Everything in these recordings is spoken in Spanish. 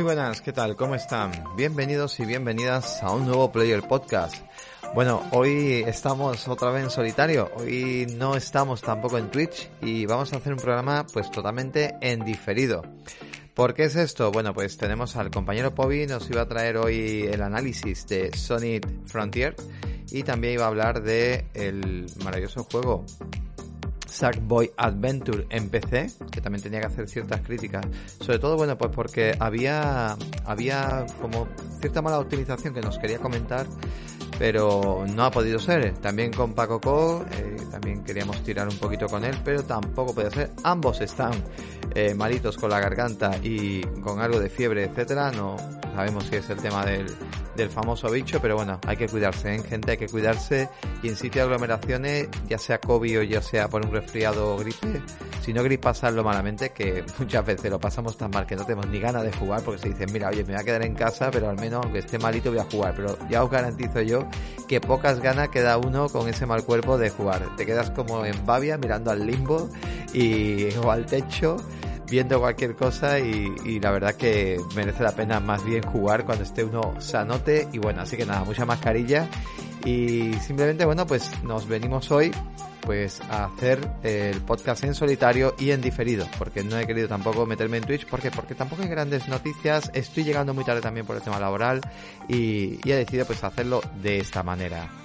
Muy buenas, ¿qué tal? ¿Cómo están? Bienvenidos y bienvenidas a un nuevo Player Podcast. Bueno, hoy estamos otra vez en solitario, hoy no estamos tampoco en Twitch y vamos a hacer un programa pues totalmente en diferido. ¿Por qué es esto? Bueno, pues tenemos al compañero Pobi, nos iba a traer hoy el análisis de Sonic Frontier y también iba a hablar de el maravilloso juego Sackboy Adventure en PC, que también tenía que hacer ciertas críticas. Sobre todo, bueno, pues porque había, había como cierta mala optimización que nos quería comentar, pero no ha podido ser. También con Paco Co, eh, también queríamos tirar un poquito con él, pero tampoco puede ser. Ambos están eh, malitos con la garganta y con algo de fiebre, etcétera. No sabemos si es el tema del, del famoso bicho, pero bueno, hay que cuidarse, ¿eh? gente, hay que cuidarse y en sitio de aglomeraciones, ya sea COVID o ya sea por un resfriado o gripe, si no queréis pasarlo malamente, que muchas veces lo pasamos tan mal que no tenemos ni ganas de jugar porque se dicen, mira, oye, me voy a quedar en casa, pero al menos aunque esté malito voy a jugar, pero ya os garantizo yo que pocas ganas queda uno con ese mal cuerpo de jugar. Te quedas como en babia mirando al limbo y o al techo viendo cualquier cosa y, la verdad que merece la pena más bien jugar cuando esté uno sanote y bueno, así que nada, mucha mascarilla y simplemente bueno, pues nos venimos hoy pues a hacer el podcast en solitario y en diferido, porque no he querido tampoco meterme en Twitch, ¿por qué? Porque tampoco hay grandes noticias, estoy llegando muy tarde también por el tema laboral y, y he decidido pues hacerlo de esta manera.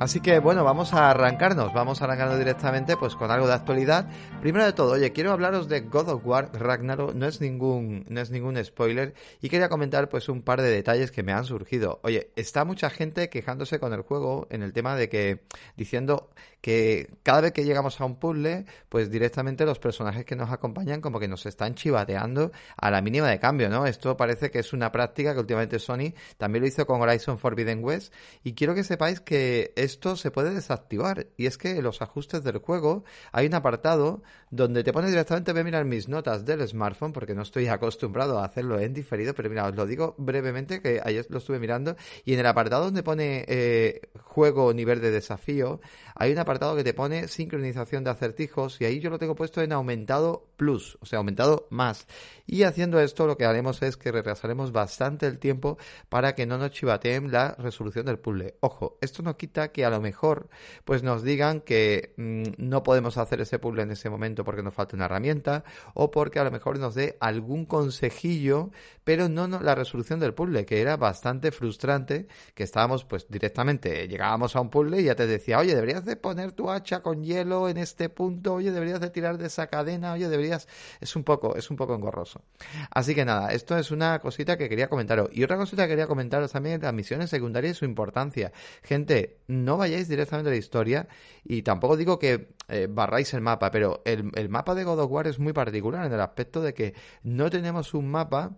Así que bueno, vamos a arrancarnos, vamos a arrancarnos directamente pues con algo de actualidad. Primero de todo, oye, quiero hablaros de God of War Ragnarok, no es ningún no es ningún spoiler y quería comentar pues un par de detalles que me han surgido. Oye, está mucha gente quejándose con el juego en el tema de que diciendo que cada vez que llegamos a un puzzle, pues directamente los personajes que nos acompañan como que nos están chivateando a la mínima de cambio, ¿no? Esto parece que es una práctica que últimamente Sony también lo hizo con Horizon Forbidden West y quiero que sepáis que es esto se puede desactivar. Y es que en los ajustes del juego hay un apartado donde te pone directamente, voy a mirar mis notas del smartphone, porque no estoy acostumbrado a hacerlo en diferido, pero mira, os lo digo brevemente, que ayer lo estuve mirando, y en el apartado donde pone eh, juego nivel de desafío, hay un apartado que te pone sincronización de acertijos, y ahí yo lo tengo puesto en aumentado plus, o sea, aumentado más. Y haciendo esto lo que haremos es que retrasaremos bastante el tiempo para que no nos chivateen la resolución del puzzle. Ojo, esto no quita que a lo mejor pues nos digan que mm, no podemos hacer ese puzzle en ese momento porque nos falta una herramienta o porque a lo mejor nos dé algún consejillo, pero no, no la resolución del puzzle, que era bastante frustrante, que estábamos pues directamente, llegábamos a un puzzle y ya te decía, oye, deberías de poner tu hacha con hielo en este punto, oye, deberías de tirar de esa cadena, oye, deberías, es un poco, es un poco engorroso. Así que nada, esto es una cosita que quería comentaros. Y otra cosita que quería comentaros también las misiones secundarias y su importancia. Gente, no vayáis directamente a la historia y tampoco digo que eh, barráis el mapa, pero el, el mapa de God of War es muy particular en el aspecto de que no tenemos un mapa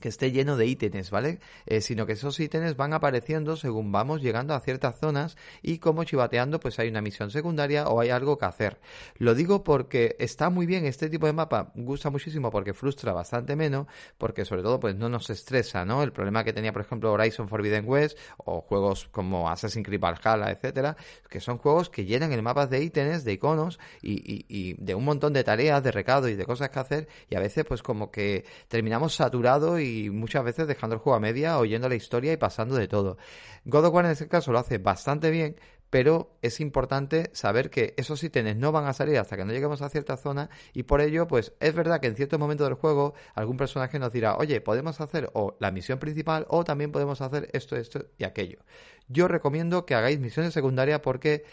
que esté lleno de ítems, ¿vale? Eh, sino que esos ítems van apareciendo según vamos llegando a ciertas zonas y como chivateando pues hay una misión secundaria o hay algo que hacer. Lo digo porque está muy bien este tipo de mapa, gusta muchísimo porque frustra bastante menos, porque sobre todo pues no nos estresa, ¿no? El problema que tenía por ejemplo Horizon Forbidden West o juegos como Assassin's Creed Valhalla, etcétera, que son juegos que llenan el mapa de ítems, de iconos y, y, y de un montón de tareas, de recado y de cosas que hacer y a veces pues como que terminamos saturados y muchas veces dejando el juego a media, oyendo la historia y pasando de todo. God of War en este caso lo hace bastante bien, pero es importante saber que esos ítems no van a salir hasta que no lleguemos a cierta zona y por ello, pues es verdad que en cierto momento del juego algún personaje nos dirá, oye, podemos hacer o la misión principal o también podemos hacer esto, esto y aquello. Yo recomiendo que hagáis misiones secundarias porque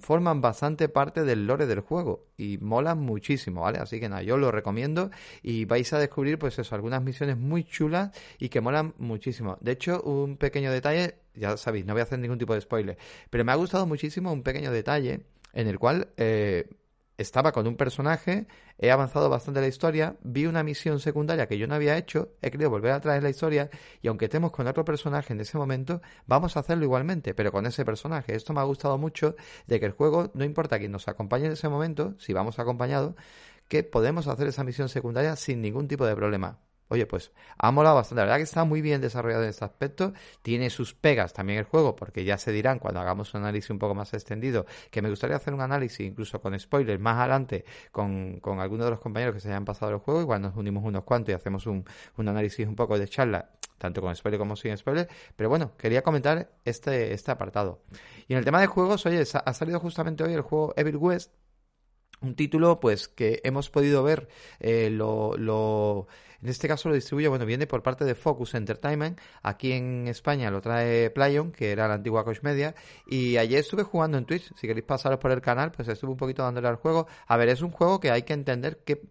forman bastante parte del lore del juego y molan muchísimo, ¿vale? Así que nada, yo lo recomiendo y vais a descubrir pues eso, algunas misiones muy chulas y que molan muchísimo. De hecho, un pequeño detalle, ya sabéis, no voy a hacer ningún tipo de spoiler, pero me ha gustado muchísimo un pequeño detalle en el cual eh, estaba con un personaje, he avanzado bastante la historia, vi una misión secundaria que yo no había hecho, he querido volver a traer la historia y aunque estemos con otro personaje en ese momento, vamos a hacerlo igualmente, pero con ese personaje. Esto me ha gustado mucho de que el juego, no importa quién nos acompañe en ese momento, si vamos acompañados, que podemos hacer esa misión secundaria sin ningún tipo de problema. Oye, pues ha molado bastante. La verdad que está muy bien desarrollado en este aspecto. Tiene sus pegas también el juego, porque ya se dirán cuando hagamos un análisis un poco más extendido, que me gustaría hacer un análisis incluso con spoilers más adelante con, con algunos de los compañeros que se hayan pasado el juego. Igual nos unimos unos cuantos y hacemos un, un análisis un poco de charla, tanto con spoiler como sin spoiler. Pero bueno, quería comentar este, este apartado. Y en el tema de juegos, oye, ha salido justamente hoy el juego Evil West. Un título, pues, que hemos podido ver eh, lo, lo en este caso lo distribuye, bueno, viene por parte de Focus Entertainment. Aquí en España lo trae Playon, que era la antigua Coach Media. Y ayer estuve jugando en Twitch. Si queréis pasaros por el canal, pues estuve un poquito dándole al juego. A ver, es un juego que hay que entender qué,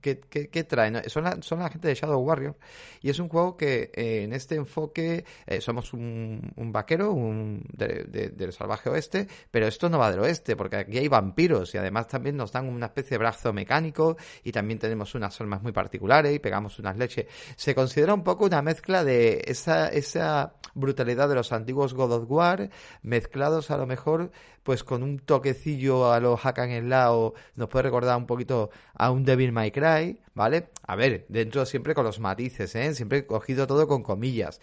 qué, trae. Son, la, son la gente de Shadow Warrior. Y es un juego que eh, en este enfoque eh, somos un, un, vaquero un, del salvaje oeste. Pero esto no va del oeste, porque aquí hay vampiros. Y además también nos dan una especie de brazo mecánico. Y también tenemos unas armas muy particulares. Y pegamos unas leches. Se considera un poco una mezcla de esa, esa brutalidad de los antiguos God of War, mezclados a lo mejor pues con un toquecillo a los Hack and Lao, nos puede recordar un poquito a un Devil May Cry, ¿vale? A ver, dentro siempre con los matices, ¿eh? Siempre cogido todo con comillas.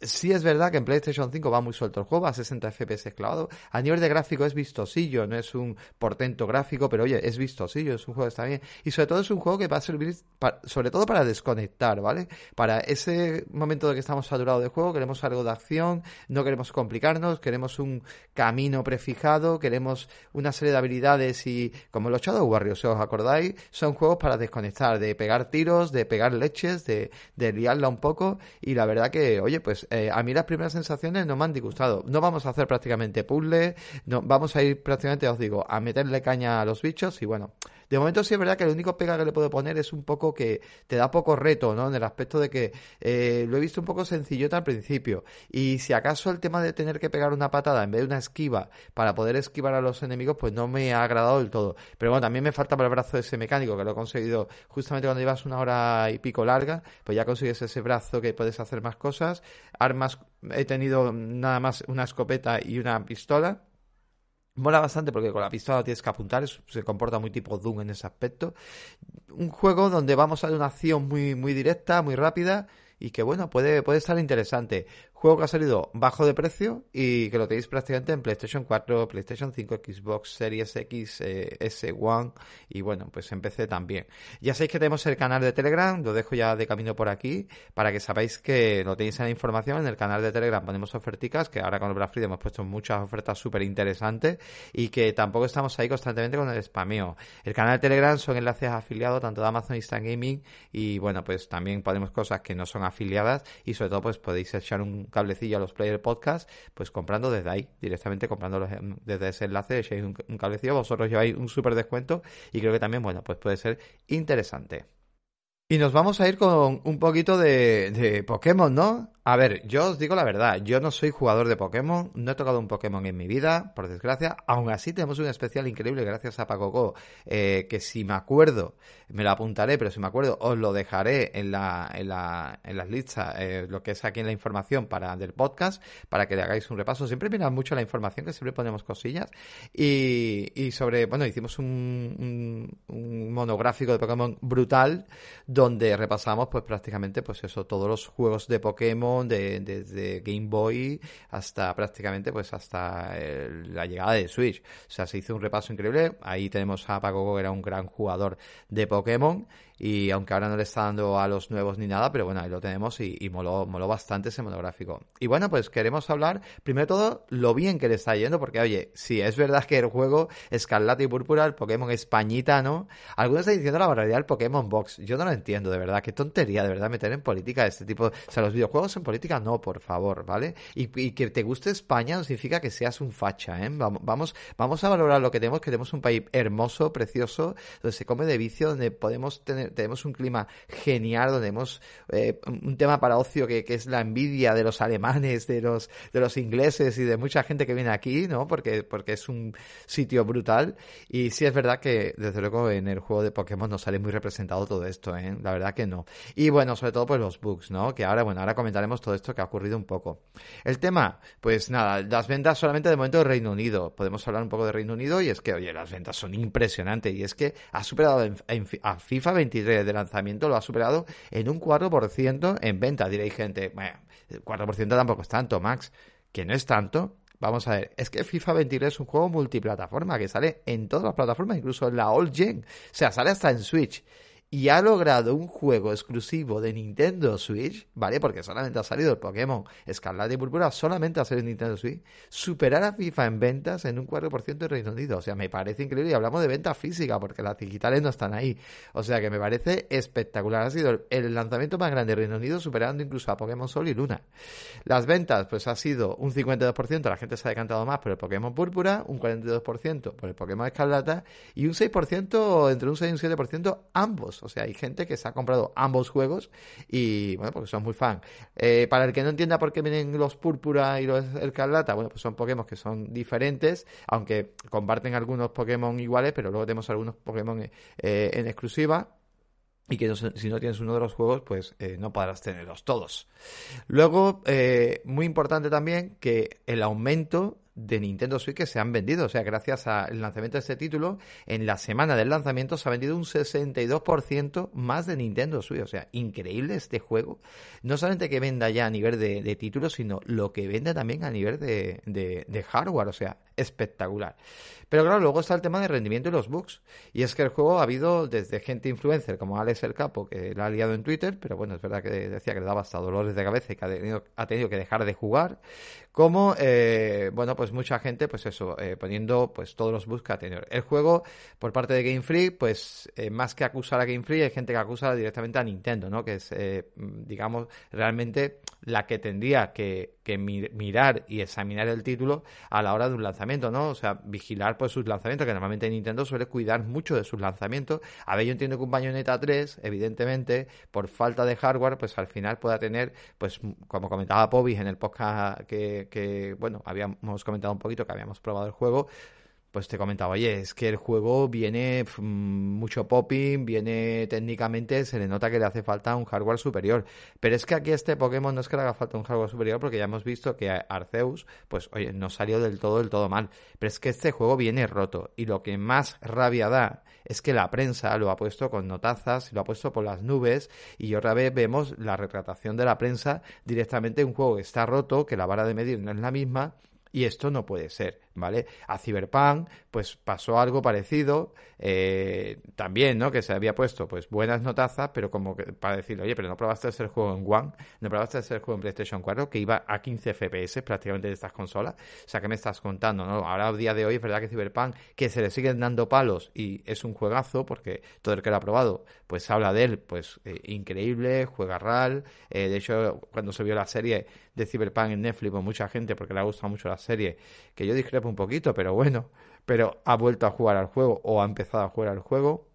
Sí es verdad que en PlayStation 5 va muy suelto el juego, a 60 FPS clavado. A nivel de gráfico es vistosillo, no es un portento gráfico, pero oye, es vistosillo, es un juego que está bien. Y sobre todo es un juego que va a servir sobre todo para desconectar, ¿vale? Para ese momento de que estamos saturados de juego, queremos algo de acción, no queremos complicarnos, queremos un camino prefijado, queremos una serie de habilidades y como los Shadow Warriors, si os acordáis, son juegos para desconectar, de pegar tiros, de pegar leches, de, de liarla un poco y la verdad que, oye, pues eh, a mí las primeras sensaciones no me han disgustado. No vamos a hacer prácticamente puzzles, no, vamos a ir prácticamente, os digo, a meterle caña a los bichos y bueno, de momento sí es verdad que el único pega que le puedo poner es un poco que te da poco reto, ¿no? En el aspecto de que eh, lo he visto un poco sencillota al principio. Y si acaso el tema de tener que pegar una patada en vez de una esquiva para poder esquivar a los enemigos, pues no me ha agradado del todo. Pero bueno, también me falta para el brazo de ese mecánico, que lo he conseguido justamente cuando llevas una hora y pico larga, pues ya consigues ese brazo que puedes hacer más cosas. Armas, he tenido nada más una escopeta y una pistola Mola bastante porque con la pistola tienes que apuntar, se comporta muy tipo Doom en ese aspecto. Un juego donde vamos a una acción muy, muy directa, muy rápida y que bueno, puede, puede estar interesante. Juego que ha salido bajo de precio y que lo tenéis prácticamente en PlayStation 4, PlayStation 5, Xbox Series X, eh, S1 y bueno, pues en PC también. Ya sabéis que tenemos el canal de Telegram, lo dejo ya de camino por aquí para que sabáis que lo tenéis en la información. En el canal de Telegram ponemos oferticas, que ahora con el Black Friday hemos puesto muchas ofertas súper interesantes y que tampoco estamos ahí constantemente con el spameo. El canal de Telegram son enlaces afiliados tanto de Amazon Instant Gaming y bueno, pues también ponemos cosas que no son afiliadas y sobre todo pues podéis echar un cablecillo a los Player Podcast, pues comprando desde ahí, directamente comprando desde ese enlace, echáis un, un cablecillo, vosotros lleváis un súper descuento y creo que también, bueno, pues puede ser interesante. Y nos vamos a ir con un poquito de, de Pokémon, ¿no? A ver, yo os digo la verdad, yo no soy jugador de Pokémon, no he tocado un Pokémon en mi vida, por desgracia. Aún así tenemos un especial increíble gracias a Pacoco, eh, que si me acuerdo, me lo apuntaré, pero si me acuerdo, os lo dejaré en la, en la, en las listas, eh, lo que es aquí en la información para del podcast, para que le hagáis un repaso. Siempre mirad mucho la información, que siempre ponemos cosillas. Y, sobre, bueno, hicimos un, un, monográfico de Pokémon brutal, donde repasamos pues prácticamente pues eso, todos los juegos de Pokémon desde Game Boy hasta prácticamente pues hasta la llegada de Switch. O sea, se hizo un repaso increíble. Ahí tenemos a Paco, que era un gran jugador de Pokémon. Y aunque ahora no le está dando a los nuevos ni nada, pero bueno, ahí lo tenemos y, y moló, moló bastante ese monográfico. Y bueno, pues queremos hablar, primero de todo, lo bien que le está yendo, porque oye, sí, es verdad que el juego Escarlata y Púrpura, el Pokémon Españita, ¿no? Algunos están diciendo la barbaridad del Pokémon Box. Yo no lo entiendo, de verdad, qué tontería, de verdad, meter en política este tipo. O sea, los videojuegos en política no, por favor, ¿vale? Y, que te guste España no significa que seas un facha, ¿eh? Vamos, vamos, vamos a valorar lo que tenemos, que tenemos un país hermoso, precioso, donde se come de vicio, donde podemos tener tenemos un clima genial, donde hemos eh, un tema para ocio que, que, es la envidia de los alemanes, de los, de los ingleses y de mucha gente que viene aquí, ¿no? Porque, porque es un sitio brutal. Y sí es verdad que, desde luego, en el juego de Pokémon no sale muy representado todo esto, ¿eh? La verdad que no. Y bueno, sobre todo pues los bugs, ¿no? Que ahora, bueno, ahora comentaremos todo esto que ha ocurrido un poco. El tema, pues nada, las ventas solamente de momento de Reino Unido. Podemos hablar un poco de Reino Unido y es que, oye, las ventas son impresionantes y es que ha superado a FIFA 20 de lanzamiento lo ha superado en un 4% en venta. Diréis gente, bueno, 4% tampoco es tanto, Max. Que no es tanto. Vamos a ver, es que FIFA 23 es un juego multiplataforma que sale en todas las plataformas, incluso en la All Gen. O sea, sale hasta en Switch y ha logrado un juego exclusivo de Nintendo Switch, ¿vale? Porque solamente ha salido el Pokémon Escarlata y Púrpura, solamente ha salido en Nintendo Switch, superar a FIFA en ventas en un 4% de Reino Unido. O sea, me parece increíble y hablamos de venta física porque las digitales no están ahí. O sea, que me parece espectacular. Ha sido el lanzamiento más grande de Reino Unido, superando incluso a Pokémon Sol y Luna. Las ventas, pues ha sido un 52%, la gente se ha decantado más por el Pokémon Púrpura, un 42% por el Pokémon Escarlata y un 6%, entre un 6 y un 7% ambos. O sea, hay gente que se ha comprado ambos juegos y, bueno, porque son muy fan. Eh, para el que no entienda por qué vienen los Púrpura y los Escarlata, bueno, pues son Pokémon que son diferentes, aunque comparten algunos Pokémon iguales, pero luego tenemos algunos Pokémon eh, en exclusiva y que si no tienes uno de los juegos, pues eh, no podrás tenerlos todos. Luego, muy importante también que el aumento de Nintendo Switch que se han vendido. O sea, gracias al lanzamiento de este título, en la semana del lanzamiento se ha vendido un 62% más de Nintendo Switch. O sea, increíble este juego. No solamente que venda ya a nivel de, títulos, sino lo que vende también a nivel de, de, de hardware. O sea, espectacular. Pero claro, luego está el tema de rendimiento y los bugs. Y es que el juego ha habido desde gente influencer como Alex el Capo, que lo ha liado en Twitter, pero bueno, es verdad que decía que le daba hasta dolores de cabeza y que ha tenido, ha tenido que dejar de jugar, como, eh, bueno, pues mucha gente, pues eso, eh, poniendo pues todos los bugs que ha tenido. El juego, por parte de Game Freak, pues eh, más que acusar a Game Freak, hay gente que acusa directamente a Nintendo, ¿no? Que es, digamos, realmente la que tendría que, que mirar y examinar el título a la hora de un lanzamiento, ¿no? O sea, vigilar pues sus lanzamientos, que normalmente Nintendo suele cuidar mucho de sus lanzamientos. A ver, yo entiendo que un Bayonetta 3, evidentemente, por falta de hardware, pues al final pueda tener, pues como comentaba Pobis en el podcast que, que bueno, habíamos comentado un poquito que habíamos probado el juego, pues te comentaba, oye, es que el juego viene mucho popping, viene técnicamente, se le nota que le hace falta un hardware superior. Pero es que aquí este Pokémon no es que le haga falta un hardware superior porque ya hemos visto que Arceus, pues oye, no salió del todo, del todo mal. Pero es que este juego viene roto. Y lo que más rabia da es que la prensa lo ha puesto con notazas, lo ha puesto por las nubes y otra vez vemos la retratación de la prensa directamente en un juego que está roto, que la vara de medir no es la misma y esto no puede ser, ¿vale? A Cyberpunk, pues pasó algo parecido, eh, también, ¿no? Que se había puesto, pues, buenas notazas, pero como que para decir, oye, pero no probaste hacer juego en One, no probaste hacer juego en PlayStation 4, que iba a 15 FPS prácticamente de estas consolas. O sea, ¿qué me estás contando, no? Ahora, a día de hoy, es verdad que Cyberpunk, que se le siguen dando palos y es un juegazo, porque todo el que lo ha probado, pues habla de él, pues, eh, increíble, juega RAL. Eh, de hecho, cuando se vio la serie de Cyberpunk en Netflix, pues mucha gente, porque le ha gustado mucho la serie, que yo discrepo un poquito, pero bueno, pero ha vuelto a jugar al juego o ha empezado a jugar al juego.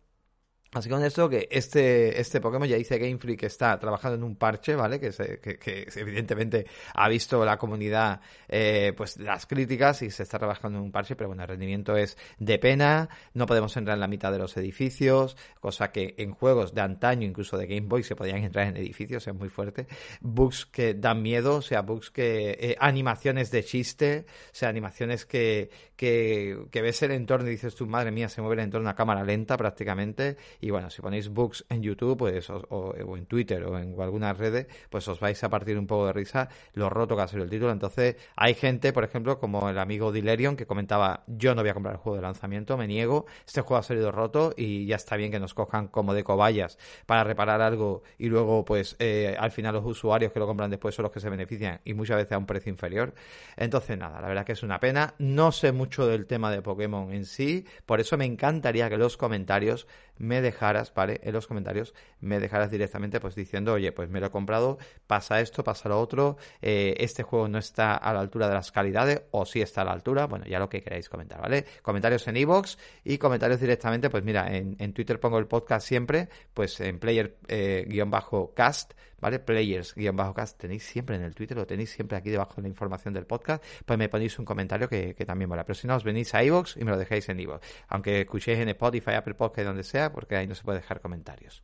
Así con esto que este, este Pokémon ya dice Game Freak que está trabajando en un parche, ¿vale? Que, se, que, que evidentemente ha visto la comunidad eh, pues las críticas y se está trabajando en un parche, pero bueno, el rendimiento es de pena, no podemos entrar en la mitad de los edificios, cosa que en juegos de antaño, incluso de Game Boy, se podían entrar en edificios, es muy fuerte. Bugs que dan miedo, o sea, bugs que... Eh, animaciones de chiste, o sea, animaciones que, que, que ves el entorno y dices tu madre mía, se mueve el entorno a cámara lenta prácticamente Y bueno, si ponéis books en YouTube pues, o, en Twitter o en algunas redes, pues os vais a partir un poco de risa lo roto que ha sido el título. Entonces, hay gente, por ejemplo, como el amigo Dilerion, que comentaba, yo no voy a comprar el juego de lanzamiento, me niego, este juego ha salido roto y ya está bien que nos cojan como de cobayas para reparar algo y luego, pues, eh, al final los usuarios que lo compran después son los que se benefician y muchas veces a un precio inferior. Entonces, nada, la verdad que es una pena. No sé mucho del tema de Pokémon en sí, por eso me encantaría que los comentarios me dejaras, ¿vale? En los comentarios me dejaras directamente pues diciendo, oye, pues me lo he comprado, pasa esto, pasa lo otro, eh, este juego no está a la altura de las calidades o sí está a la altura, bueno, ya lo que queráis comentar, ¿vale? Comentarios en iVoox y comentarios directamente, pues mira, en, en Twitter pongo el podcast siempre, pues en player-cast, eh, ¿vale? Players-cast, tenéis siempre en el Twitter, lo tenéis siempre aquí debajo de la información del podcast, pues me ponéis un comentario que, también mola. Pero si no, os venís a iVoox y me lo dejáis en iVoox. Aunque escuchéis en Spotify, Apple Podcast, donde sea, porque ahí no se puede dejar comentarios.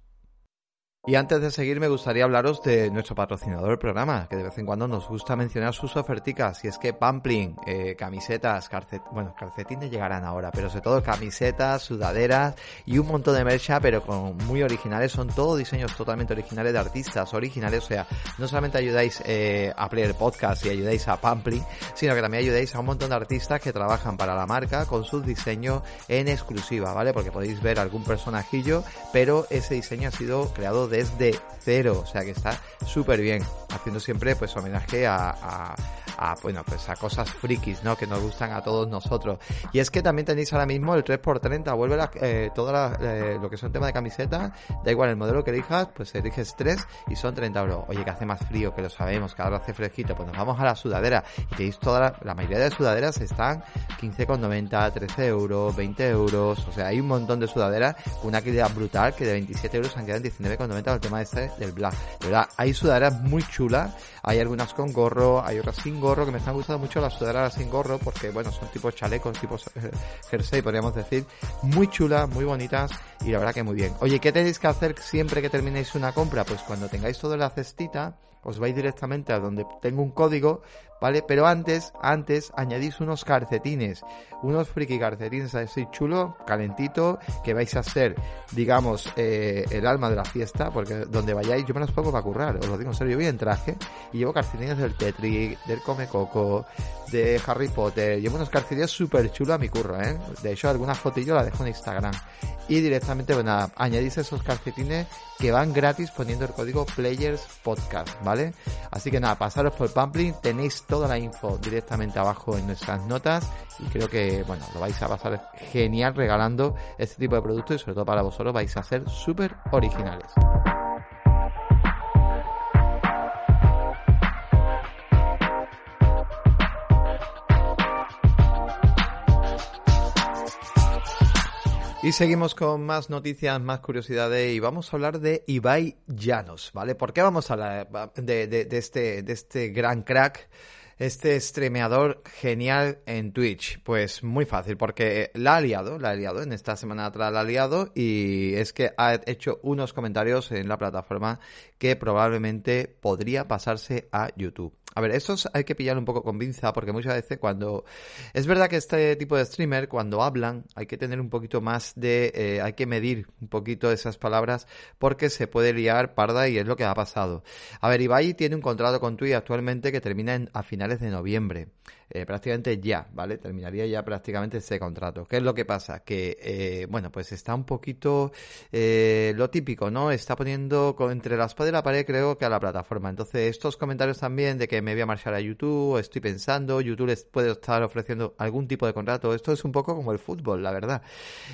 Y antes de seguir me gustaría hablaros de nuestro patrocinador del programa, que de vez en cuando nos gusta mencionar sus oferticas, y es que Pampling, eh, camisetas, calcet bueno, calcetines llegarán ahora, pero sobre todo camisetas, sudaderas y un montón de mercha, pero con muy originales, son todos diseños totalmente originales de artistas originales, o sea, no solamente ayudáis eh, a Player Podcast y ayudáis a Pampling, sino que también ayudáis a un montón de artistas que trabajan para la marca con sus diseños en exclusiva, ¿vale? Porque podéis ver algún personajillo, pero ese diseño ha sido creado desde cero, o sea que está súper bien, haciendo siempre pues homenaje a, a, bueno, pues a cosas frikis, ¿no? Que nos gustan a todos nosotros. Y es que también tenéis ahora mismo el 3x30, vuelve la, eh, todo eh, lo que son temas de camiseta, da igual el modelo que elijas, pues eliges 3 y son 30 euros. Oye, que hace más frío, que lo sabemos, que ahora hace fresquito, pues nos vamos a la sudadera y tenéis toda la, la mayoría de sudaderas están 15,90, 13 euros, 20 euros, o sea, hay un montón de sudaderas con una calidad brutal que de 27 euros han quedado en 19,90 el tema este del black. De verdad, hay sudaderas muy chulas, hay algunas con gorro, hay otras sin gorro, que me están gustando mucho las sudaderas sin gorro, porque bueno, son tipo chalecos, tipo jersey, podríamos decir, muy chulas, muy bonitas, y la verdad que muy bien. Oye, ¿qué tenéis que hacer siempre que terminéis una compra? Pues cuando tengáis todo en la cestita, os vais directamente a donde tengo un código, ¿vale? Pero antes, antes añadís unos calcetines, unos friki calcetines así chulo, calentito, que vais a ser, digamos, eh, el alma de la fiesta, porque donde vayáis, yo me los pongo para currar, os lo digo en serio, yo voy en traje y llevo calcetines del Tetris, del Come Coco, de Harry Potter, llevo unos calcetines súper chulos a mi curro, ¿eh? De hecho, algunas fotillos las dejo en Instagram. Y directamente, bueno, añadís esos calcetines que van gratis poniendo el código Players Podcast, ¿vale? Así que nada, pasaros por Pampling, tenéis toda la info directamente abajo en nuestras notas y creo que, bueno, lo vais a pasar genial regalando este tipo de productos y sobre todo para vosotros vais a ser súper originales. Y seguimos con más noticias, más curiosidades y vamos a hablar de Ibai Llanos, ¿vale? ¿Por qué vamos a hablar de, de, este, de este gran crack? Este streameador genial en Twitch? Pues muy fácil, porque la ha liado, la ha liado, en esta semana atrás la ha liado y es que ha hecho unos comentarios en la plataforma que probablemente podría pasarse a YouTube. A ver, eso hay que pillar un poco con pinza porque muchas veces cuando... Es verdad que este tipo de streamer, cuando hablan, hay que tener un poquito más de... Eh, hay que medir un poquito esas palabras porque se puede liar parda y es lo que ha pasado. A ver, Ibai tiene un contrato con Twitch actualmente que termina a finales de noviembre. Eh, prácticamente ya, ¿vale? Terminaría ya prácticamente ese contrato. ¿Qué es lo que pasa? Que, eh, bueno, pues está un poquito eh, lo típico, ¿no? Está poniendo entre la espada y la pared, creo que a la plataforma. Entonces, estos comentarios también de que me voy a marchar a YouTube, estoy pensando, YouTube les puede estar ofreciendo algún tipo de contrato. Esto es un poco como el fútbol, la verdad.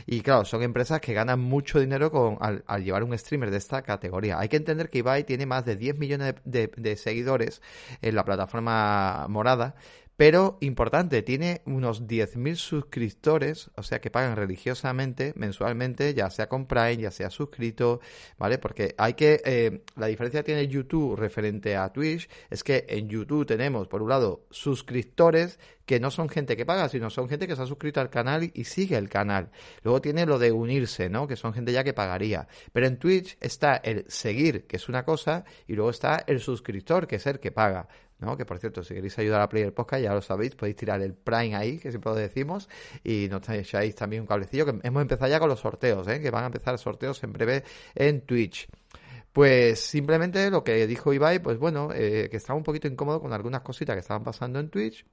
Y claro, son empresas que ganan mucho dinero con, al, llevar un streamer de esta categoría. Hay que entender que Ibai tiene más de 10 millones de seguidores en la plataforma morada pero importante, tiene unos 10.000 suscriptores, o sea que pagan religiosamente, mensualmente, ya sea con Prime, ya sea suscrito, ¿vale? Porque hay que, eh, la diferencia que tiene YouTube referente a Twitch es que en YouTube tenemos, por un lado, suscriptores que no son gente que paga, sino son gente que se ha suscrito al canal y sigue el canal. Luego tiene lo de unirse, ¿no? Que son gente ya que pagaría. Pero en Twitch está el seguir, que es una cosa, y luego está el suscriptor, que es el que paga. ¿No? Que por cierto, si queréis ayudar a Player Podcast, ya lo sabéis, podéis tirar el Prime ahí, que siempre lo decimos, y nos echáis también un cablecillo, que hemos empezado ya con los sorteos, ¿eh? que van a empezar sorteos en breve en Twitch. Pues simplemente lo que dijo Ibai, pues bueno, eh, que estaba un poquito incómodo con algunas cositas que estaban pasando en Twitch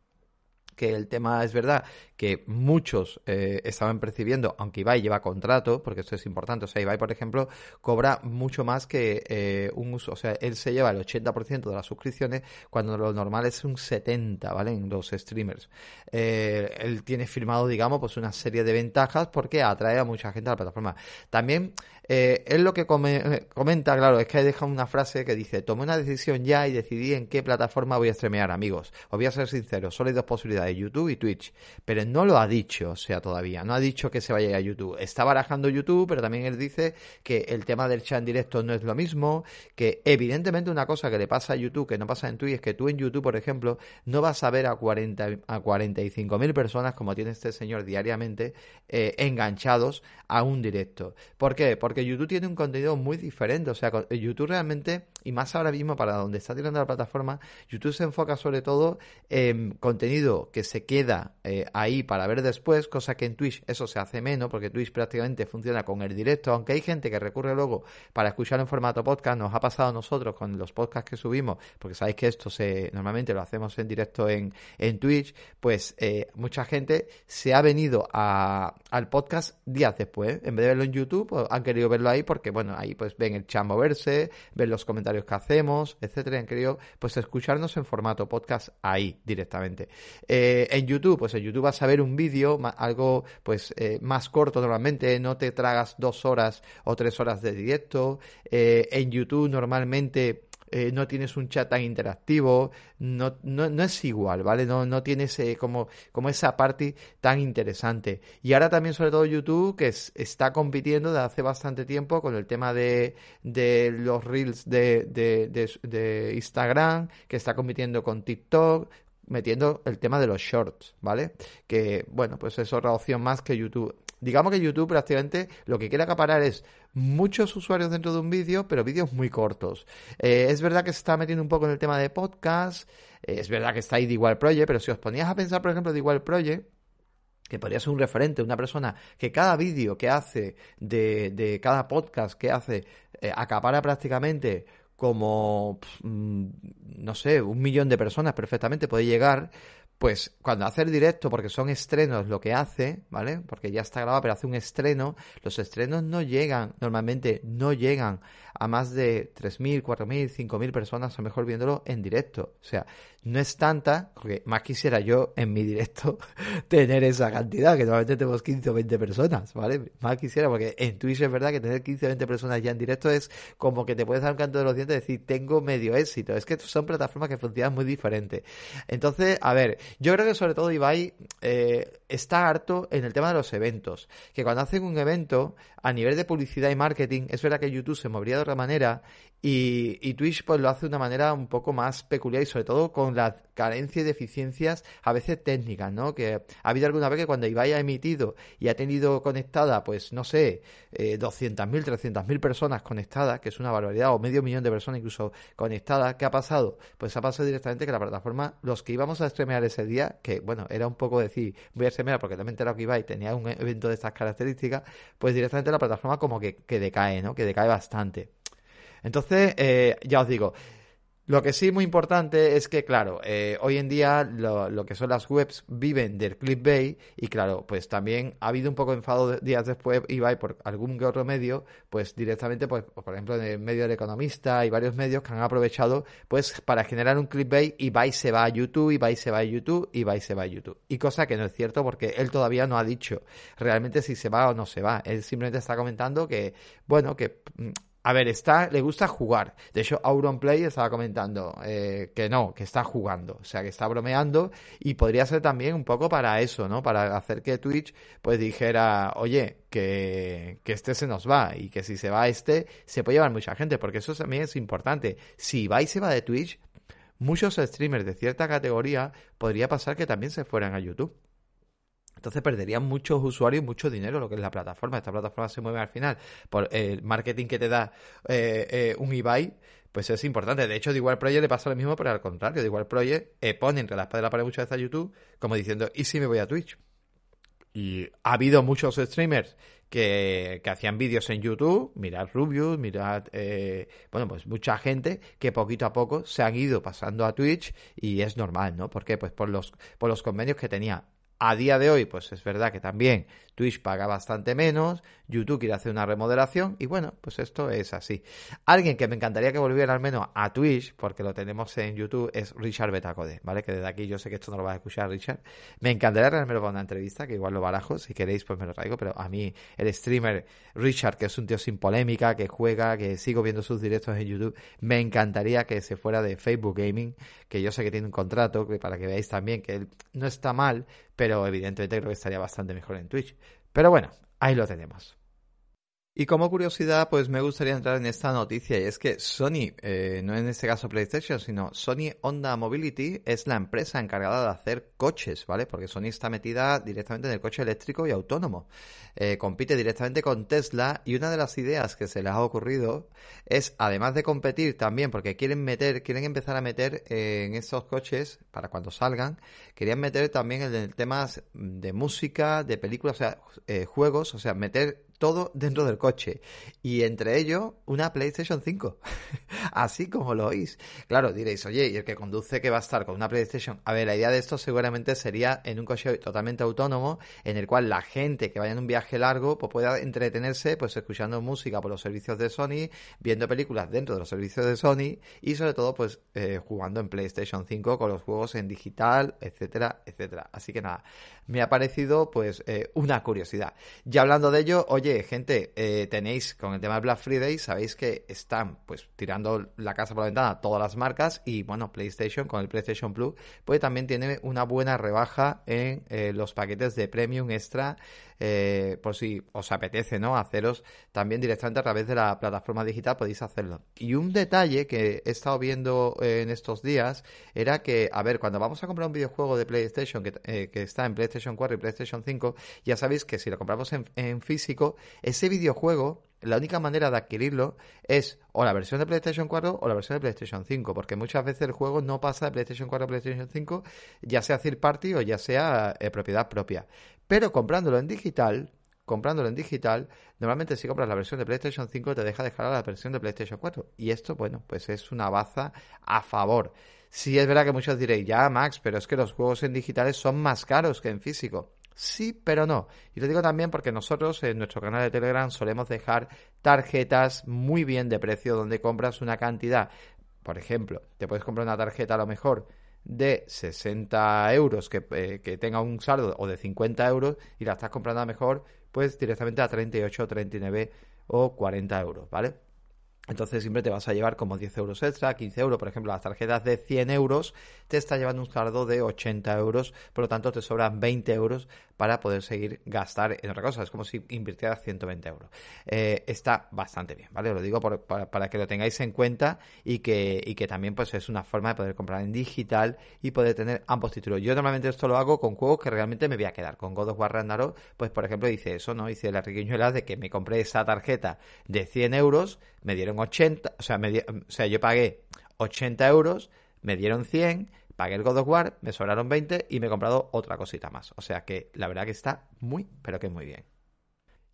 que el tema es verdad que muchos eh, estaban percibiendo, aunque Ibai lleva contrato, porque esto es importante, o sea, Ibai, por ejemplo, cobra mucho más que eh, un uso, o sea, él se lleva el 80% de las suscripciones cuando lo normal es un 70%, ¿vale? En los streamers. Eh, él tiene firmado, digamos, pues una serie de ventajas porque atrae a mucha gente a la plataforma. También eh, él lo que comenta, claro, es que deja una frase que dice, tomé una decisión ya y decidí en qué plataforma voy a streamear, amigos. Os voy a ser sincero, solo hay dos posibilidades, YouTube y Twitch. Pero no lo ha dicho, o sea, todavía. No ha dicho que se vaya a YouTube. Está barajando YouTube, pero también él dice que el tema del chat en directo no es lo mismo, que evidentemente una cosa que le pasa a YouTube, que no pasa en Twitch, es que tú en YouTube, por ejemplo, no vas a ver a, 40, a 45 mil personas, como tiene este señor diariamente, eh, enganchados a un directo. ¿Por qué? Porque YouTube tiene un contenido muy diferente. O sea, YouTube realmente, y más ahora mismo para donde está tirando la plataforma, YouTube se enfoca sobre todo en contenido que se queda eh, ahí para ver después, cosa que en Twitch eso se hace menos, porque Twitch prácticamente funciona con el directo, aunque hay gente que recurre luego para escuchar en formato podcast, nos ha pasado a nosotros con los podcasts que subimos, porque sabéis que esto se normalmente lo hacemos en directo en, en Twitch, pues eh, mucha gente se ha venido a, al podcast días después, en vez de verlo en YouTube, pues, han querido verlo ahí porque, bueno, ahí pues ven el chat moverse, ven los comentarios que hacemos, etcétera, han querido pues escucharnos en formato podcast ahí directamente. Eh, en YouTube, pues en YouTube vas a ver un vídeo, algo pues eh, más corto normalmente, no te tragas dos horas o tres horas de directo. Eh, en YouTube normalmente eh, no tienes un chat tan interactivo, no, no, no es igual, ¿vale? No, no tienes eh, como, como esa parte tan interesante. Y ahora también, sobre todo, YouTube, que está compitiendo desde hace bastante tiempo con el tema de, de los reels de, de, de Instagram, que está compitiendo con TikTok, metiendo el tema de los shorts, ¿vale? Que, bueno, pues es otra opción más que YouTube digamos que YouTube prácticamente lo que quiere acaparar es muchos usuarios dentro de un vídeo, pero vídeos muy cortos. Eh, es verdad que se está metiendo un poco en el tema de podcast, eh, es verdad que está ahí de igual Project, pero si os ponías a pensar, por ejemplo, de igual Project, que podría ser un referente, una persona que cada vídeo que hace, de, cada podcast que hace, eh, acapara prácticamente como, mm, no sé, un millón de personas perfectamente puede llegar, pues cuando hace el directo, porque son estrenos lo que hace, ¿vale? Porque ya está grabado, pero hace un estreno, los estrenos no llegan, normalmente no llegan a más de 3.000, 4.000, 5.000 personas, a lo mejor viéndolo en directo. O sea, no es tanta, porque más quisiera yo en mi directo tener esa cantidad, que normalmente tenemos 15 o 20 personas, ¿vale? Más quisiera, porque en Twitch es verdad que tener 15 o 20 personas ya en directo es como que te puedes dar un canto de los dientes y decir, tengo medio éxito. Es que son plataformas que funcionan muy diferente. Entonces, a ver, yo creo que sobre todo Ibai eh, está harto en el tema de los eventos. Que cuando hacen un evento, a nivel de publicidad y marketing, es verdad que YouTube se movería de otra manera y, y, Twitch pues lo hace de una manera un poco más peculiar y sobre todo con la carencia y deficiencias a veces técnicas, ¿no? Que ha habido alguna vez que cuando Ibai ha emitido y ha tenido conectada, pues no sé, eh, 200.000, 300.000 personas conectadas, que es una barbaridad, o medio millón de personas incluso conectadas, ¿qué ha pasado? Pues ha pasado directamente que la plataforma, los que íbamos a streamear ese día, que bueno, era un poco decir, voy a porque también era que Ibai tenía un evento de estas características, pues directamente la plataforma como que, que decae, ¿no? Que decae bastante. Entonces, eh, ya os digo, lo que sí muy importante es que, claro, eh, hoy en día lo, que son las webs viven del clickbait y, claro, pues también ha habido un poco de enfado días después, Ibai, por algún que otro medio, pues directamente, pues por ejemplo, en el medio del economista y varios medios que han aprovechado, pues para generar un clickbait, Ibai se va a YouTube, Ibai se va a YouTube, Ibai se va a YouTube. Y cosa que no es cierto porque él todavía no ha dicho realmente si se va o no se va. Él simplemente está comentando que, bueno, que mm, a ver, está, le gusta jugar. De hecho, Auronplay estaba comentando eh, que no, que está jugando. O sea, que está bromeando. Y podría ser también un poco para eso, ¿no? Para hacer que Twitch, pues dijera, oye, que, que este se nos va. Y que si se va este, se puede llevar mucha gente. Porque eso también es importante. Si va y se va de Twitch, muchos streamers de cierta categoría podría pasar que también se fueran a YouTube. Entonces perderían muchos usuarios, mucho dinero, lo que es la plataforma. Esta plataforma se mueve al final por el marketing que te da eh, eh, un eBay, pues es importante. De hecho, de igual Project le pasa lo mismo, pero al contrario, de igual Project eh, pone entre la espada y la pared muchas veces a YouTube, como diciendo, ¿y si me voy a Twitch? Y ha habido muchos streamers que, que hacían vídeos en YouTube, mirad Rubius, mirad, eh, bueno, pues mucha gente que poquito a poco se han ido pasando a Twitch y es normal, ¿no? ¿Por qué? Pues por los, por los convenios que tenía. A día de hoy, pues es verdad que también Twitch paga bastante menos, YouTube quiere hacer una remodelación y bueno, pues esto es así. Alguien que me encantaría que volviera al menos a Twitch, porque lo tenemos en YouTube, es Richard Betacode, ¿vale? Que desde aquí yo sé que esto no lo vas a escuchar, Richard. Me encantaría realmente para una entrevista, que igual lo barajo, si queréis pues me lo traigo, pero a mí el streamer Richard, que es un tío sin polémica, que juega, que sigo viendo sus directos en YouTube, me encantaría que se fuera de Facebook Gaming, que yo sé que tiene un contrato, que para que veáis también que él no está mal, pero evidentemente creo que estaría bastante mejor en Twitch. Pero bueno, ahí lo tenemos. Y como curiosidad, pues me gustaría entrar en esta noticia y es que Sony, eh, no en este caso PlayStation, sino Sony Honda Mobility es la empresa encargada de hacer coches, ¿vale? Porque Sony está metida directamente en el coche eléctrico y autónomo. Eh, compite directamente con Tesla y una de las ideas que se les ha ocurrido es, además de competir también, porque quieren meter, quieren empezar a meter eh, en estos coches, para cuando salgan, querían meter también el, temas de música, de películas, o sea, juegos, o sea, meter todo dentro del coche. Y entre ellos, una PlayStation 5. Así como lo oís. Claro, diréis, oye, ¿y el que conduce que va a estar con una PlayStation? A ver, la idea de esto seguramente sería en un coche totalmente autónomo, en el cual la gente que vaya en un viaje largo pues pueda entretenerse pues escuchando música por los servicios de Sony, viendo películas dentro de los servicios de Sony y sobre todo pues eh, jugando en PlayStation 5 con los juegos en digital, etcétera, etcétera. Así que nada, me ha parecido pues eh, una curiosidad. Ya hablando de ello, oye, gente, eh, tenéis con el tema de Black Friday, sabéis que están pues tirando la casa por la ventana todas las marcas y bueno, PlayStation con el PlayStation Plus, pues también tiene una buena rebaja en eh, los paquetes de Premium Extra eh, por si os apetece, ¿no? Haceros también directamente a través de la plataforma digital, podéis hacerlo. Y un detalle que he estado viendo en estos días era que, a ver, cuando vamos a comprar un videojuego de PlayStation que, está en PlayStation 4 y PlayStation 5, ya sabéis que si lo compramos en, físico, ese videojuego la única manera de adquirirlo es o la versión de PlayStation 4 o la versión de PlayStation 5, porque muchas veces el juego no pasa de PlayStation 4 a PlayStation 5, ya sea third party o ya sea eh, propiedad propia. Pero comprándolo en digital, comprándolo en digital, normalmente si compras la versión de PlayStation 5 te deja dejar la versión de PlayStation 4. Y esto, bueno, pues es una baza a favor. Sí es verdad que muchos diréis, ya Max, pero es que los juegos en digitales son más caros que en físico. Sí, pero no. Y lo digo también porque nosotros en nuestro canal de Telegram solemos dejar tarjetas muy bien de precio donde compras una cantidad. Por ejemplo, te puedes comprar una tarjeta a lo mejor de 60 euros que, eh, que, tenga un saldo o de 50 euros y la estás comprando a mejor pues directamente a 38, 39 o 40 euros, ¿vale? Entonces siempre te vas a llevar como 10 euros extra, 15 euros, por ejemplo, las tarjetas de 100 euros te está llevando un saldo de 80 euros, por lo tanto te sobran 20 euros para poder seguir gastar en otra cosa. Es como si invirtieras 120 euros. Eh, está bastante bien, ¿vale? Os lo digo para, que lo tengáis en cuenta y que, y que también pues es una forma de poder comprar en digital y poder tener ambos títulos. Yo normalmente esto lo hago con juegos que realmente me voy a quedar. Con God of War Ragnarok, pues por ejemplo hice eso, ¿no? Hice la riquiñuela de que me compré esa tarjeta de 100 euros, me dieron 80, o sea, me o sea yo pagué 80 euros, me dieron 100 pagué el God of War, me sobraron 20 y me he comprado otra cosita más. O sea que la verdad que está muy, pero que muy bien.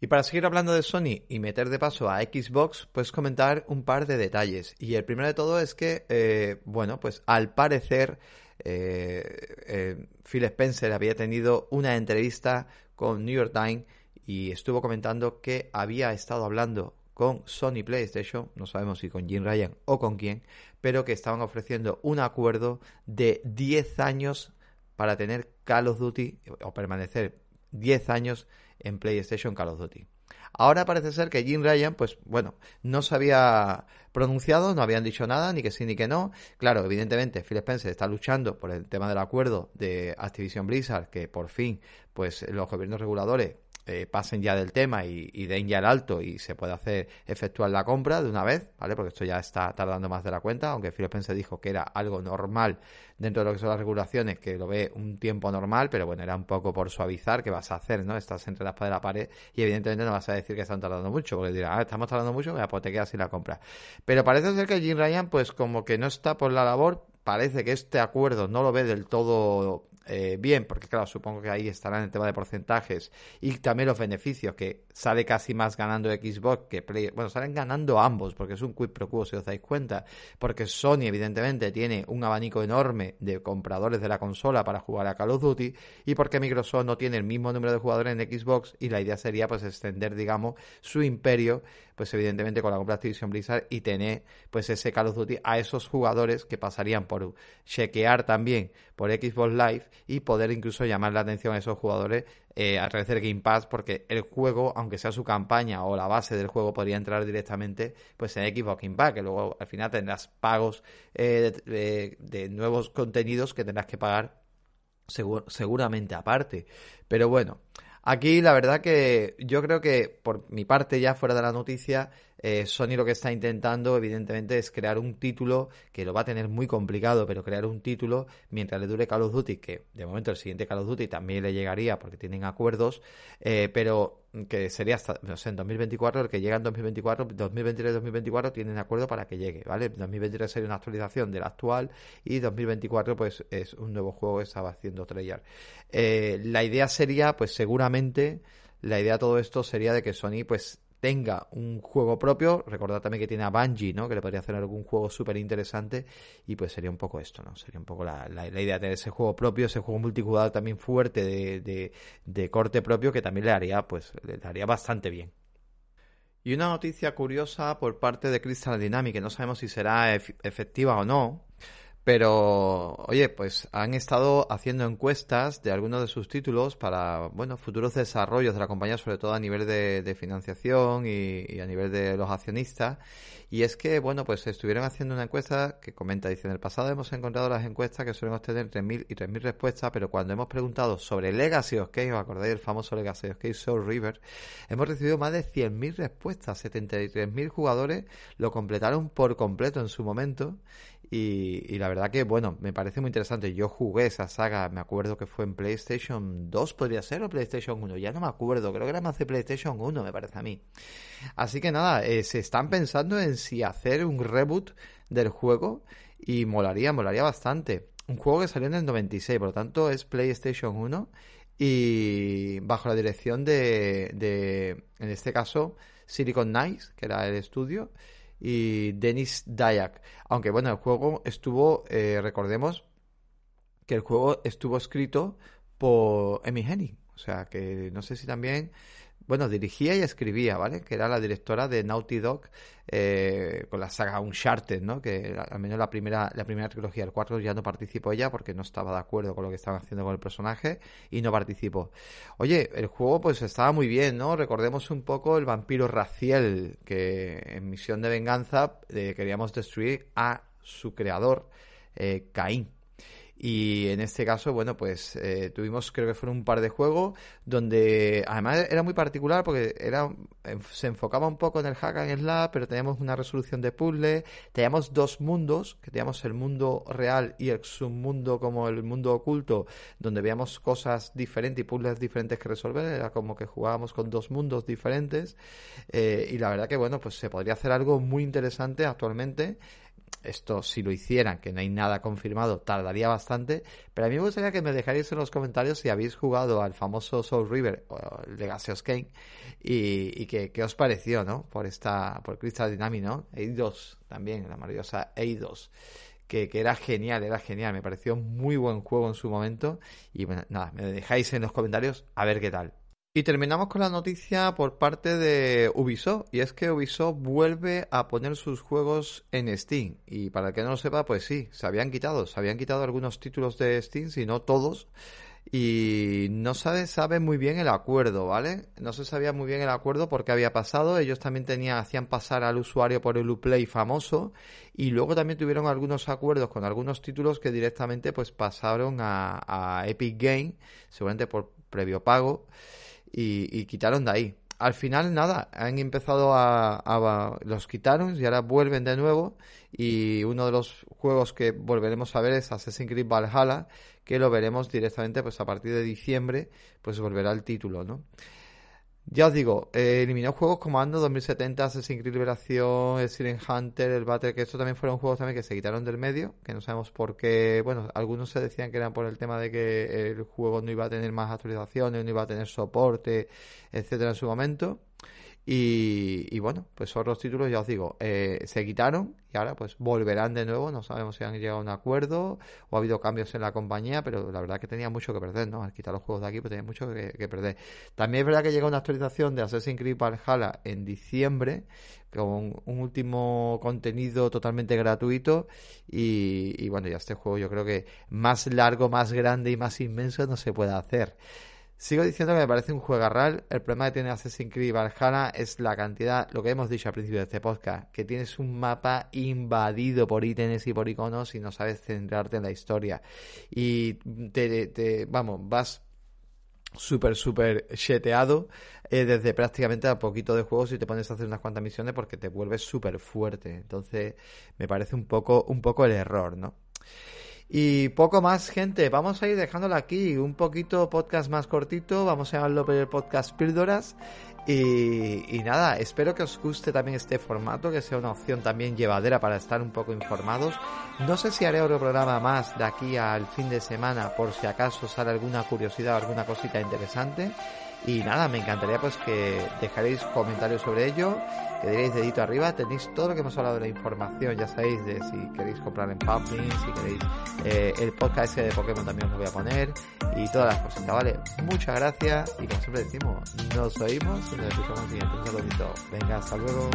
Y para seguir hablando de Sony y meter de paso a Xbox, pues comentar un par de detalles. Y el primero de todo es que, eh, bueno, pues al parecer eh, eh, Phil Spencer había tenido una entrevista con New York Times y estuvo comentando que había estado hablando con Sony PlayStation, no sabemos si con Jim Ryan o con quién, pero que estaban ofreciendo un acuerdo de 10 años para tener Call of Duty o permanecer 10 años en PlayStation Call of Duty. Ahora parece ser que Jim Ryan, pues bueno, no se había pronunciado, no habían dicho nada, ni que sí ni que no. Claro, evidentemente, Phil Spencer está luchando por el tema del acuerdo de Activision Blizzard, que por fin, pues los gobiernos reguladores eh, pasen ya del tema y, den ya el alto y se puede hacer efectuar la compra de una vez, ¿vale? Porque esto ya está tardando más de la cuenta, aunque Phil Spencer dijo que era algo normal dentro de lo que son las regulaciones, que lo ve un tiempo normal, pero bueno, era un poco por suavizar qué vas a hacer, ¿no? Estás entre la espada y la pared y evidentemente no vas a decir que están tardando mucho, porque dirán, ah, estamos tardando mucho, pues te quedas sin la compra. Pero parece ser que Jim Ryan, pues como que no está por la labor, parece que este acuerdo no lo ve del todo eh, bien, porque claro, supongo que ahí estará en el tema de porcentajes y también los beneficios, que sale casi más ganando Xbox que Play. Bueno, salen ganando ambos, porque es un quid pro quo, si os dais cuenta, porque Sony, evidentemente, tiene un abanico enorme de compradores de la consola para jugar a Call of Duty y porque Microsoft no tiene el mismo número de jugadores en Xbox y la idea sería, pues, extender, digamos, su imperio pues evidentemente con la compra de Activision Blizzard y tener pues ese Call of Duty a esos jugadores que pasarían por chequear también por Xbox Live y poder incluso llamar la atención a esos jugadores eh, a través del Game Pass porque el juego, aunque sea su campaña o la base del juego, podría entrar directamente pues en Xbox Game Pass, que luego al final tendrás pagos eh, de, nuevos contenidos que tendrás que pagar seguramente aparte. Pero bueno, Aquí la verdad que yo creo que por mi parte ya fuera de la noticia eh, Sony lo que está intentando, evidentemente, es crear un título que lo va a tener muy complicado, pero crear un título mientras le dure Call of Duty, que de momento el siguiente Call of Duty también le llegaría porque tienen acuerdos, eh, pero que sería hasta, no sé, en 2024, el que llega en 2024, 2023-2024 tienen acuerdo para que llegue, ¿vale? 2023 sería una actualización del actual y 2024 pues es un nuevo juego que estaba haciendo Treyarch. Eh, la idea sería, pues seguramente, la idea de todo esto sería de que Sony pues tenga un juego propio. Recordad también que tiene a Bungie, ¿no? Que le podría hacer algún juego súper interesante. Y pues sería un poco esto, ¿no? Sería un poco la, la, idea de tener ese juego propio, ese juego multijugador también fuerte de, de, corte propio que también le haría, pues, le haría bastante bien. Y una noticia curiosa por parte de Crystal Dynamics, que no sabemos si será efectiva o no, pero, oye, pues han estado haciendo encuestas de algunos de sus títulos para, bueno, futuros desarrollos de la compañía, sobre todo a nivel de, financiación y, a nivel de los accionistas. Y es que, bueno, pues estuvieron haciendo una encuesta que comenta, dice, en el pasado hemos encontrado las encuestas que suelen obtener 3.000 y 3.000 respuestas, pero cuando hemos preguntado sobre Legacy of Kings, ¿os acordáis del famoso Legacy of Kings Soul River? Hemos recibido más de 100.000 respuestas, 73.000 jugadores lo completaron por completo en su momento y, la verdad que, bueno, me parece muy interesante. Yo jugué esa saga, me acuerdo que fue en PlayStation 2, podría ser, o PlayStation 1, ya no me acuerdo, creo que era más de PlayStation 1, me parece a mí. Así que nada, eh, se están pensando en si hacer un reboot del juego y molaría, molaría bastante. Un juego que salió en el 96, por lo tanto es PlayStation 1 y bajo la dirección de, de en este caso, Silicon Knights, que era el estudio y Denis Dayak. Aunque bueno, el juego estuvo, eh, recordemos que el juego estuvo escrito por Emi Hennig. O sea que no sé si también bueno, dirigía y escribía, ¿vale? Que era la directora de Naughty Dog eh, con la saga Uncharted, ¿no? Que al menos la primera, la primera trilogía, el 4 ya no participó ella porque no estaba de acuerdo con lo que estaban haciendo con el personaje y no participó. Oye, el juego pues estaba muy bien, ¿no? Recordemos un poco el vampiro Raciel que en Misión de Venganza eh, queríamos destruir a su creador, eh, Caín. Y en este caso, bueno, pues eh, tuvimos, creo que fueron un par de juegos donde además era muy particular porque era se enfocaba un poco en el hack and slash, pero teníamos una resolución de puzzle, teníamos dos mundos, que teníamos el mundo real y el submundo como el mundo oculto, donde veíamos cosas diferentes y puzzles diferentes que resolver, era como que jugábamos con dos mundos diferentes. Eh, y la verdad que, bueno, pues se podría hacer algo muy interesante actualmente esto si lo hicieran, que no hay nada confirmado, tardaría bastante, pero a mí me gustaría que me dejarais en los comentarios si habéis jugado al famoso Soul River o Legacy of Kane y, que, qué os pareció, ¿no? Por esta, por Crystal Dynamics, ¿no? Eidos también, la maravillosa Eidos. Que, que, era genial, era genial, me pareció muy buen juego en su momento y bueno, nada, me dejáis en los comentarios a ver qué tal. Y terminamos con la noticia por parte de Ubisoft, y es que Ubisoft vuelve a poner sus juegos en Steam. Y para el que no lo sepa, pues sí, se habían quitado, se habían quitado algunos títulos de Steam, si no todos, y no se sabe muy bien el acuerdo, ¿vale? No se sabía muy bien el acuerdo porque había pasado, ellos también tenían, hacían pasar al usuario por el Uplay famoso, y luego también tuvieron algunos acuerdos con algunos títulos que directamente pues pasaron a, a Epic Game, seguramente por previo pago. Y, quitaron de ahí. Al final, nada, han empezado a, Los quitaron y ahora vuelven de nuevo. Y uno de los juegos que volveremos a ver es Assassin's Creed Valhalla, que lo veremos directamente pues a partir de diciembre, pues volverá el título, ¿no? Ya os digo, eh, eliminó juegos como Ando 2070, Assassin's Creed Liberación, el Siren Hunter, el Battle, que estos también fueron juegos también que se quitaron del medio, que no sabemos por qué, bueno, algunos se decían que eran por el tema de que el juego no iba a tener más actualizaciones, no iba a tener soporte, etcétera en su momento. Y, bueno, pues otros títulos, ya os digo, eh, se quitaron y ahora pues volverán de nuevo. No sabemos si han llegado a un acuerdo o ha habido cambios en la compañía, pero la verdad que tenía mucho que perder, ¿no? Al quitar los juegos de aquí, pues tenía mucho que, perder. También es verdad que llega una actualización de Assassin's Creed Valhalla en diciembre con un último contenido totalmente gratuito y, y bueno, ya este juego yo creo que más largo, más grande y más inmenso no se puede hacer. Sigo diciendo que me parece un juegarral. El problema que tiene Assassin's Creed Valhalla es la cantidad, lo que hemos dicho al principio de este podcast, que tienes un mapa invadido por ítems y por iconos y no sabes centrarte en la historia. Y te, vamos, vas súper, súper cheteado eh, desde prácticamente a poquito de juegos y te pones a hacer unas cuantas misiones porque te vuelves súper fuerte. Entonces, me parece un poco, un poco el error, ¿no? Y poco más, gente. Vamos a ir dejándolo aquí. Un poquito podcast más cortito. Vamos a llamarlo el podcast Píldoras. Y, y, nada, espero que os guste también este formato, que sea una opción también llevadera para estar un poco informados. No sé si haré otro programa más de aquí al fin de semana, por si acaso sale alguna curiosidad o alguna cosita interesante. Y nada, me encantaría pues que dejaréis comentarios sobre ello, que diréis dedito arriba, tenéis todo lo que hemos hablado de la información, ya sabéis de si queréis comprar en Public, si queréis eh, el podcast de Pokémon también os lo voy a poner y todas las cositas, ¿vale? Muchas gracias y como siempre decimos, nos oímos y nos escuchamos en el siguiente. Saludito. Venga, hasta luego.